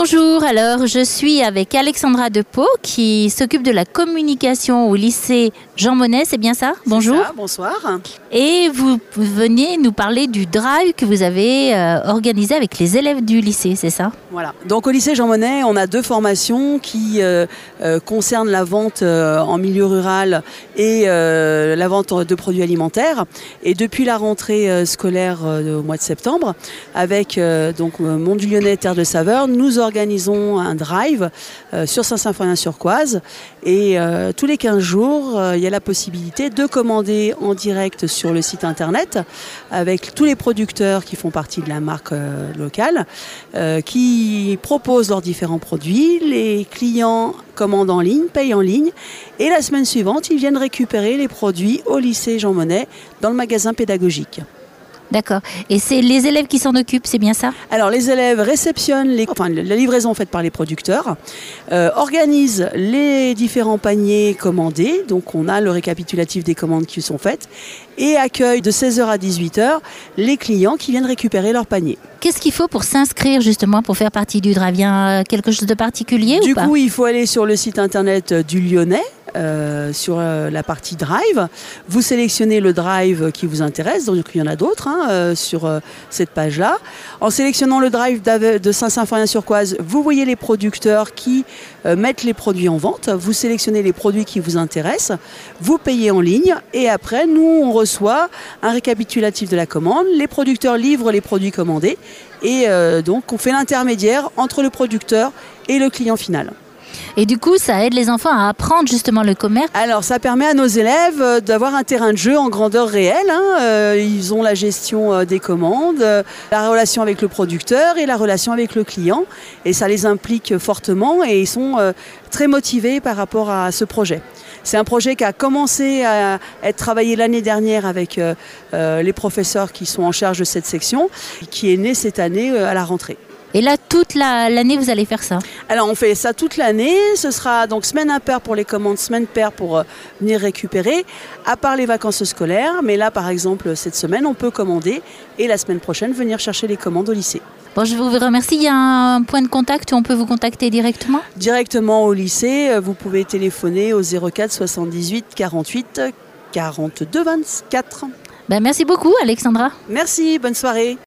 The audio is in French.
Bonjour, alors je suis avec Alexandra Depot qui s'occupe de la communication au lycée Jean Monnet, c'est bien ça? Bonjour. Ça, bonsoir. Et vous venez nous parler du drive que vous avez euh, organisé avec les élèves du lycée, c'est ça? Voilà. Donc au lycée Jean Monnet, on a deux formations qui euh, euh, concernent la vente en milieu rural et la vente de produits alimentaires. Et depuis la rentrée scolaire au mois de septembre, avec donc Mont du Lyonnais Terre de Saveur, nous organisons un drive euh, sur Saint-Symphorien-sur-Coise et euh, tous les 15 jours, euh, il y a la possibilité de commander en direct sur le site internet avec tous les producteurs qui font partie de la marque locale, qui proposent leurs différents produits. Les clients commandent en ligne, payent en ligne et la semaine suivante, ils viennent récupérer les produits au lycée Jean Monnet dans le magasin pédagogique. D'accord. Et c'est les élèves qui s'en occupent, c'est bien ça? Alors les élèves réceptionnent les, enfin, la livraison faite par les producteurs, euh, organisent les différents paniers commandés, donc on a le récapitulatif des commandes qui sont faites, et accueillent de 16h à 18h les clients qui viennent récupérer leur panier. Qu'est-ce qu'il faut pour s'inscrire justement pour faire partie du Dravien Quelque chose de particulier du ou pas? coup, il faut aller sur le site internet du Lyonnais, euh, sur euh, la partie drive. Vous sélectionnez le drive qui vous intéresse, donc il y en a d'autres hein, euh, sur cette page-là. En sélectionnant le drive de Saint-Symphorien-sur-Coise, vous voyez les producteurs qui mettent les produits en vente. Vous sélectionnez les produits qui vous intéressent, vous payez en ligne et après, nous, on reçoit un récapitulatif de la commande. Les producteurs livrent les produits commandés et donc on fait l'intermédiaire entre le producteur et le client final. Et du coup, ça aide les enfants à apprendre justement le commerce. Alors, ça permet à nos élèves euh, d'avoir un terrain de jeu en grandeur réelle. Hein. Euh, ils ont la gestion euh, des commandes, la relation avec le producteur et la relation avec le client. Et ça les implique fortement et ils sont très motivés par rapport à ce projet. C'est un projet qui a commencé à être travaillé l'année dernière avec les professeurs qui sont en charge de cette section, qui est né cette année à la rentrée. Et là, toute l'année, vous allez faire ça Alors, on fait ça toute l'année. Ce sera donc semaine impaire pour les commandes, semaine paire pour euh, venir récupérer, à part les vacances scolaires. Mais là, par exemple, cette semaine, on peut commander et la semaine prochaine, venir chercher les commandes au lycée. Bon, je vous remercie. Il y a un point de contact où on peut vous contacter directement? Directement au lycée. Euh, vous pouvez téléphoner au 04 78 48 42 24. Ben, merci beaucoup, Alexandra. Merci, bonne soirée.